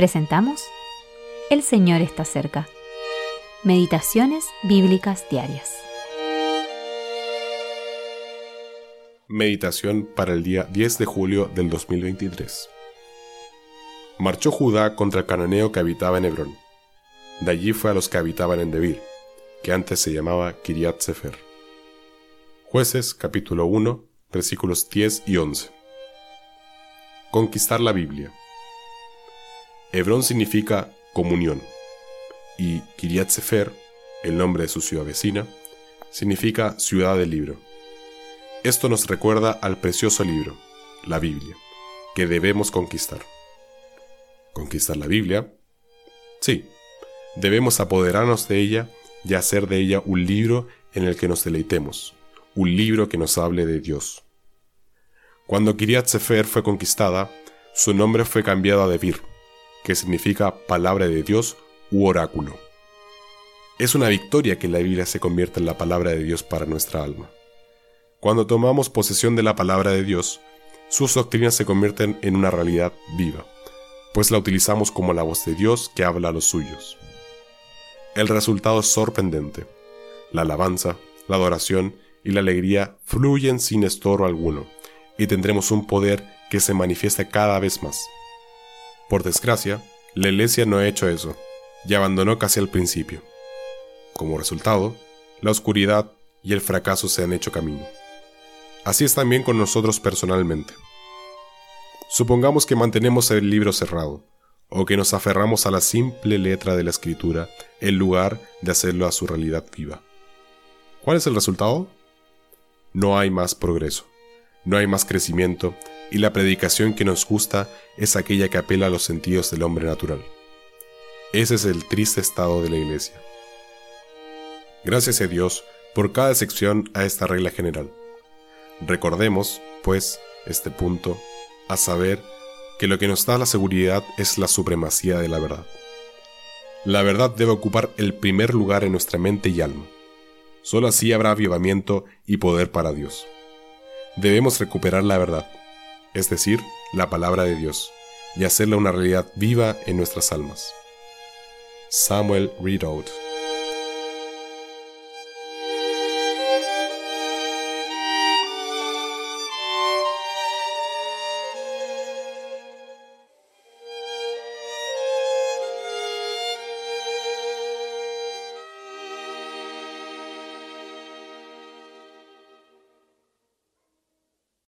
Presentamos El Señor está cerca. Meditaciones Bíblicas Diarias. Meditación para el día 10 de julio del 2023. Marchó Judá contra el cananeo que habitaba en Hebrón. De allí fue a los que habitaban en Debir, que antes se llamaba Kiriat Sefer. Jueces capítulo 1, versículos 10 y 11. Conquistar la Biblia. Hebrón significa comunión y Kiryat Sefer, el nombre de su ciudad vecina, significa ciudad del libro. Esto nos recuerda al precioso libro, la Biblia, que debemos conquistar. ¿Conquistar la Biblia? Sí, debemos apoderarnos de ella y hacer de ella un libro en el que nos deleitemos, un libro que nos hable de Dios. Cuando Kiryat Sefer fue conquistada, su nombre fue cambiado a Debir, que significa palabra de Dios u oráculo. Es una victoria que la Biblia se convierta en la palabra de Dios para nuestra alma. Cuando tomamos posesión de la palabra de Dios, sus doctrinas se convierten en una realidad viva, pues la utilizamos como la voz de Dios que habla a los suyos. El resultado es sorprendente. La alabanza, la adoración y la alegría fluyen sin estorbo alguno, y tendremos un poder que se manifiesta cada vez más. Por desgracia, la iglesia no ha hecho eso, y abandonó casi al principio. Como resultado, la oscuridad y el fracaso se han hecho camino. Así es también con nosotros personalmente. Supongamos que mantenemos el libro cerrado, o que nos aferramos a la simple letra de la escritura en lugar de hacerlo a su realidad viva. ¿Cuál es el resultado? No hay más progreso, no hay más crecimiento y la predicación que nos gusta es aquella que apela a los sentidos del hombre natural. Ese es el triste estado de la iglesia. Gracias a Dios por cada sección a esta regla general. Recordemos, pues, este punto, a saber que lo que nos da la seguridad es la supremacía de la verdad. La verdad debe ocupar el primer lugar en nuestra mente y alma. Solo así habrá avivamiento y poder para Dios. Debemos recuperar la verdad, es decir, la palabra de Dios, y hacerla una realidad viva en nuestras almas. Samuel Rideout